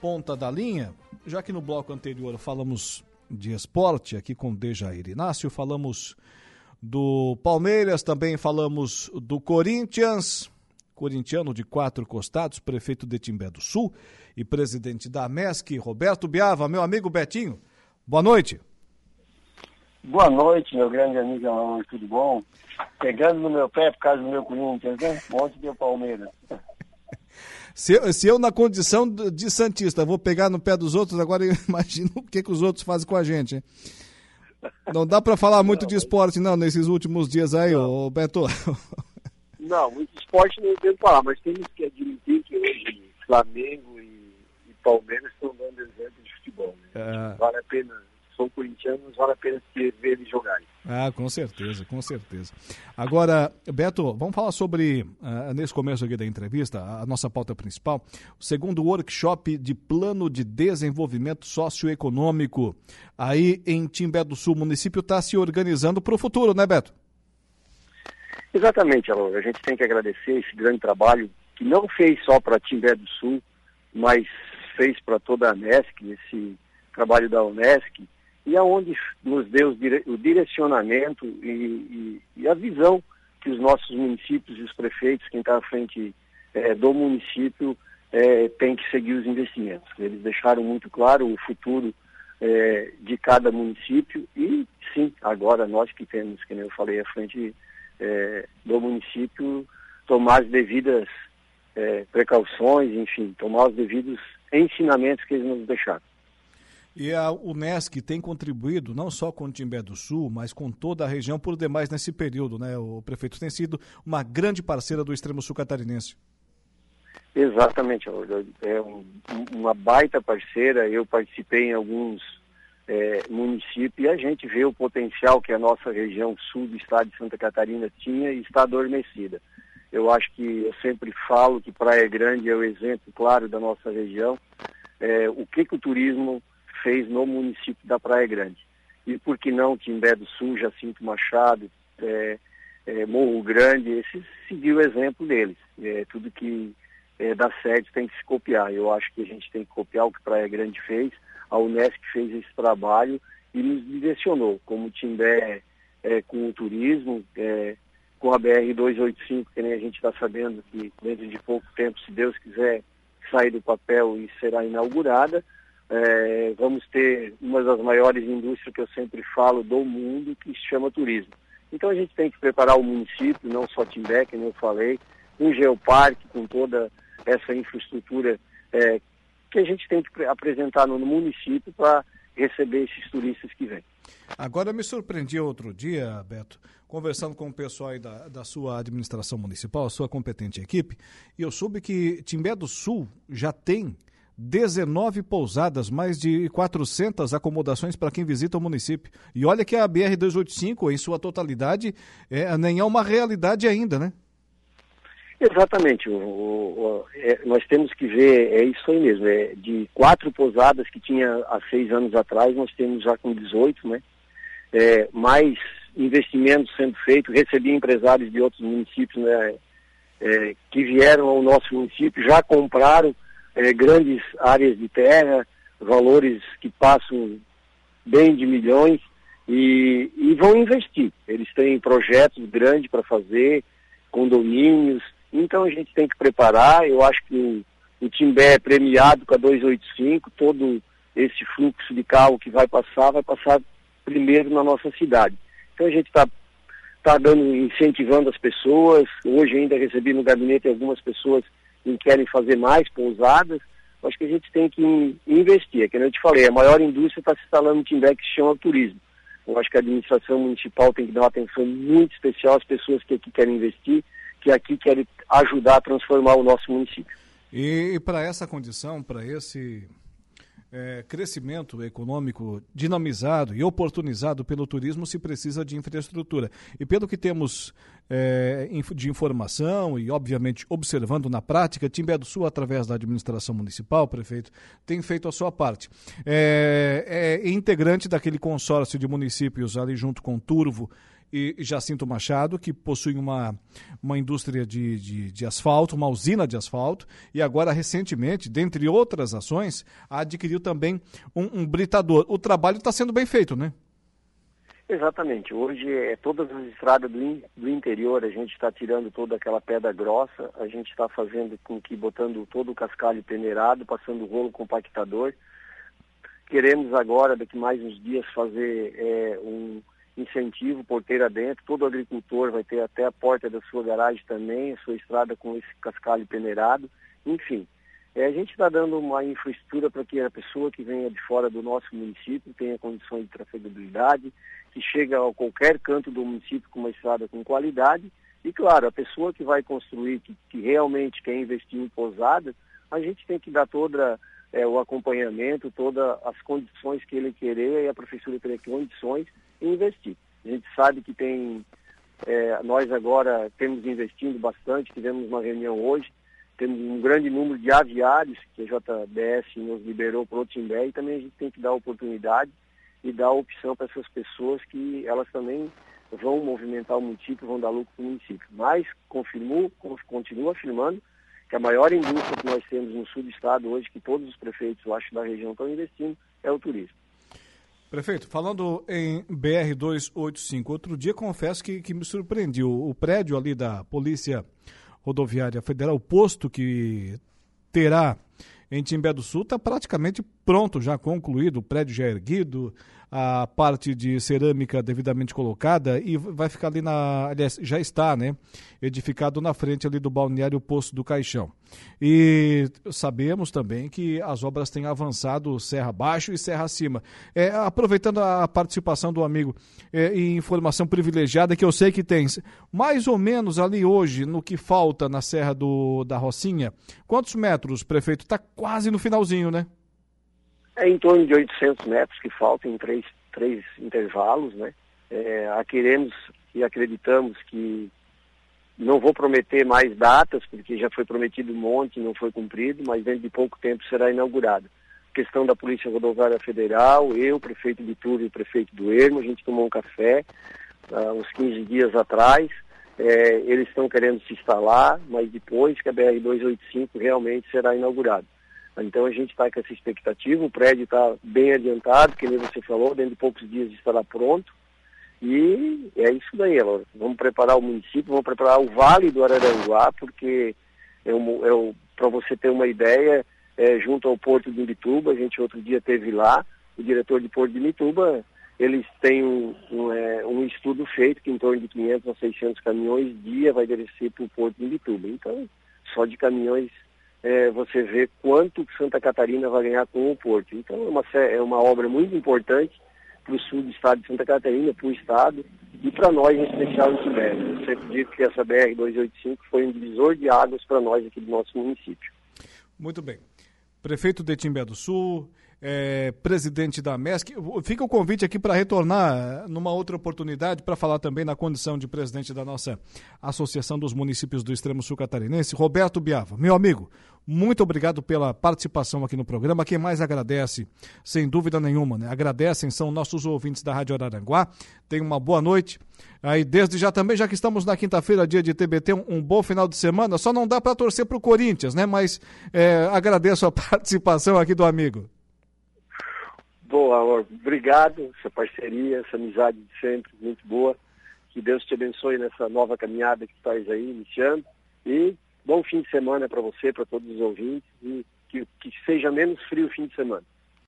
ponta da linha, já que no bloco anterior falamos de esporte aqui com Dejair Inácio, falamos do Palmeiras, também falamos do Corinthians, corintiano de quatro costados, prefeito de Timbé do Sul e presidente da MESC, Roberto Biava, meu amigo Betinho. Boa noite. Boa noite, meu grande amigo tudo bom? Pegando no meu pé por causa do meu Corinthians, né? Ontem deu Palmeiras. Se eu, se eu, na condição de Santista, vou pegar no pé dos outros, agora imagino o que, que os outros fazem com a gente. Hein? Não dá para falar muito não, de esporte, não, nesses últimos dias aí, não. ô Beto. Não, muito esporte não devo falar, mas temos que admitir que hoje Flamengo e, e Palmeiras estão dando exemplo de futebol. Né? É. Vale a pena sou corintiano, vale a pena ver ele jogar. Ah, com certeza, com certeza. Agora, Beto, vamos falar sobre, uh, nesse começo aqui da entrevista, a nossa pauta principal, o segundo workshop de plano de desenvolvimento socioeconômico aí em Timbé do Sul. O município está se organizando para o futuro, né, Beto? Exatamente, Alô. A gente tem que agradecer esse grande trabalho que não fez só para Timbé do Sul, mas fez para toda a Unesc, esse trabalho da Unesc, e aonde nos deu o direcionamento e, e, e, a visão que os nossos municípios e os prefeitos, quem está à frente é, do município, é, tem que seguir os investimentos. Eles deixaram muito claro o futuro é, de cada município e sim, agora nós que temos, como eu falei, à frente é, do município, tomar as devidas é, precauções, enfim, tomar os devidos ensinamentos que eles nos deixaram. E a Unesc tem contribuído não só com o Timbé do Sul, mas com toda a região por demais nesse período, né? O prefeito tem sido uma grande parceira do extremo sul catarinense. Exatamente, é um, uma baita parceira. Eu participei em alguns é, municípios e a gente vê o potencial que a nossa região sul do estado de Santa Catarina tinha e está adormecida. Eu acho que eu sempre falo que Praia Grande é o exemplo claro da nossa região. É, o que, que o turismo fez no município da Praia Grande. E por que não Timbé do Sul, Jacinto Machado, é, é, Morro Grande, esse seguiu o exemplo deles. É, tudo que é, dá certo tem que se copiar. Eu acho que a gente tem que copiar o que Praia Grande fez, a Unesc fez esse trabalho e nos direcionou, como Timbé é, com o turismo, é, com a BR-285, que nem a gente está sabendo que dentro de pouco tempo, se Deus quiser, sair do papel e será inaugurada, é, vamos ter uma das maiores indústrias que eu sempre falo do mundo, que se chama turismo. Então a gente tem que preparar o município, não só Timbé, como eu falei, um geoparque com toda essa infraestrutura é, que a gente tem que apresentar no, município para receber esses turistas que vêm. Agora me surpreendi outro dia, Beto, conversando com o pessoal da, da sua administração municipal, a sua competente equipe, e eu soube que Timbé do Sul já tem 19 pousadas, mais de 400 acomodações para quem visita o município. E olha que a BR-285, em sua totalidade, é, nem é uma realidade ainda, né? Exatamente. O, o, é, nós temos que ver, é isso aí mesmo, é, de quatro pousadas que tinha há seis anos atrás, nós temos já com 18, né? É, mais investimentos sendo feitos, recebi empresários de outros municípios né, é, que vieram ao nosso município, já compraram é, grandes áreas de terra, valores que passam bem de milhões e, e vão investir. Eles têm projetos grandes para fazer, condomínios, então a gente tem que preparar. Eu acho que o, o Timbé é premiado com a 285, todo esse fluxo de carro que vai passar, vai passar primeiro na nossa cidade. Então a gente está tá dando, incentivando as pessoas. Hoje ainda recebi no gabinete algumas pessoas que querem fazer mais pousadas, acho que a gente tem que investir. É que eu te falei, a maior indústria está se instalando em Timbé que se chama turismo. Eu acho que a administração municipal tem que dar uma atenção muito especial às pessoas que aqui querem investir, que aqui querem ajudar a transformar o nosso município. E, e para essa condição, para esse é, crescimento econômico dinamizado e oportunizado pelo turismo se precisa de infraestrutura. E pelo que temos é, de informação e, obviamente, observando na prática, Timbé do Sul, através da administração municipal, prefeito, tem feito a sua parte. É, é integrante daquele consórcio de municípios ali junto com Turvo e Jacinto Machado, que possui uma, uma indústria de, de, de, asfalto, uma usina de asfalto, e agora, recentemente, dentre outras ações, adquiriu também um, um britador. O trabalho está sendo bem feito, né? Exatamente. Hoje, é, todas as estradas do, in, do interior, a gente está tirando toda aquela pedra grossa, a gente está fazendo com que, botando todo o cascalho peneirado, passando o rolo compactador. Queremos agora, daqui mais uns dias, fazer é, um incentivo porteira dentro. Todo agricultor vai ter até a porta da sua garagem também, a sua estrada com esse cascalho peneirado. Enfim, é, a gente está dando uma infraestrutura para que a pessoa que venha de fora do nosso município tenha condições de trafegabilidade, que chega a qualquer canto do município com uma estrada com qualidade. E, claro, a pessoa que vai construir, que, que realmente quer investir em pousada, a gente tem que dar toda é, o acompanhamento, todas as condições que ele querer e a prefeitura ter condições investir. A gente sabe que tem, é, nós agora temos investindo bastante, tivemos uma reunião hoje, temos um grande número de aviários que a JBS nos liberou para o Timbé e também a gente tem que dar oportunidade e dar opção para essas pessoas que elas também vão movimentar o município, vão dar lucro para o município. Mas confirmou, continua afirmando que a maior indústria que nós temos no sul do estado hoje, que todos os prefeitos, eu acho, da região estão investindo, é o turismo. Prefeito, falando em BR-285, outro dia confesso que, que me surpreendeu. O prédio ali da Polícia Rodoviária Federal, o posto que terá em Timbé do Sul está praticamente pronto, já concluído, o prédio já é erguido, a parte de cerâmica devidamente colocada e vai ficar ali na. Aliás, já está, né? Edificado na frente ali do balneário Poço do Caixão. E sabemos também que as obras têm avançado serra abaixo e serra acima. É, aproveitando a participação do amigo é, e informação privilegiada que eu sei que tem, mais ou menos ali hoje, no que falta na Serra do, da Rocinha, quantos metros, prefeito? Está quase no finalzinho, né? É em torno de 800 metros que faltam em três, três intervalos, né? É, queremos e acreditamos que não vou prometer mais datas, porque já foi prometido um monte, não foi cumprido, mas dentro de pouco tempo será inaugurado. Questão da Polícia Rodoviária Federal, eu, prefeito de Túlio e prefeito do Ermo, a gente tomou um café uh, uns 15 dias atrás. É, eles estão querendo se instalar, mas depois que a BR-285 realmente será inaugurada. Então a gente está com essa expectativa, o prédio está bem adiantado, que nem você falou, dentro de poucos dias estará pronto. E é isso daí. Vamos preparar o município, vamos preparar o Vale do Araranguá, porque é um, é um, para você ter uma ideia, é, junto ao Porto de Mituba, a gente outro dia teve lá, o diretor de Porto de Mituba, eles têm um, um, é, um estudo feito que em torno de 500 a 600 caminhões dia vai descer para o Porto de Mituba. Então, só de caminhões é, você vê quanto Santa Catarina vai ganhar com o porto. Então é uma, é uma obra muito importante para o sul do estado de Santa Catarina, para o estado e para nós em especial em Tibete. Eu sempre digo que essa BR-285 foi um divisor de águas para nós aqui do nosso município. Muito bem. Prefeito de Timbé do Sul, é, presidente da MESC. Fica o convite aqui para retornar numa outra oportunidade para falar também na condição de presidente da nossa Associação dos Municípios do Extremo Sul Catarinense, Roberto Biava. Meu amigo, muito obrigado pela participação aqui no programa. Quem mais agradece, sem dúvida nenhuma, né? Agradecem são nossos ouvintes da Rádio Araranguá. Tenham uma boa noite. Aí, desde já também, já que estamos na quinta-feira, dia de TBT, um, um, bom final de semana. Só não dá para torcer para o Corinthians, né? Mas é, agradeço a participação aqui do amigo. Boa, obrigado, essa parceria, essa amizade de sempre, muito boa. Que Deus te abençoe nessa nova caminhada que estás aí iniciando. E bom fim de semana para você, para todos os ouvintes, e que, que seja menos frio o fim de semana.